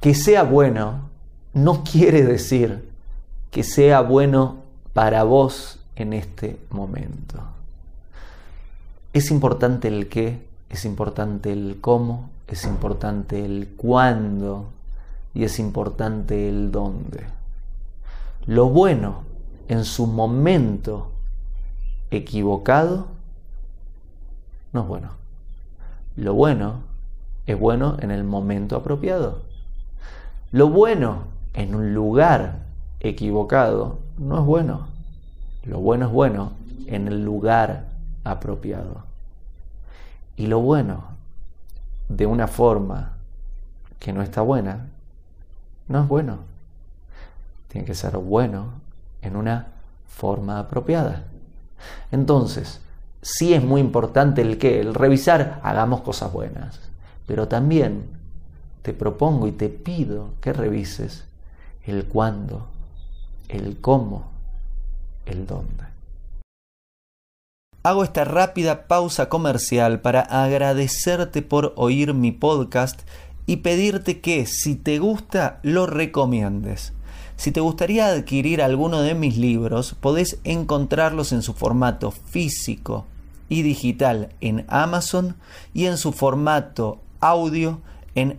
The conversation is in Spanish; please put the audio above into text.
que sea bueno no quiere decir que sea bueno para vos en este momento. Es importante el qué, es importante el cómo, es importante el cuándo y es importante el dónde. Lo bueno en su momento equivocado no es bueno. Lo bueno es bueno en el momento apropiado. Lo bueno en un lugar equivocado no es bueno. Lo bueno es bueno en el lugar apropiado. Y lo bueno de una forma que no está buena no es bueno. Tiene que ser bueno en una forma apropiada. Entonces, sí es muy importante el que, el revisar, hagamos cosas buenas, pero también te propongo y te pido que revises el cuándo, el cómo, el dónde. Hago esta rápida pausa comercial para agradecerte por oír mi podcast y pedirte que si te gusta lo recomiendes. Si te gustaría adquirir alguno de mis libros, podés encontrarlos en su formato físico y digital en Amazon y en su formato audio en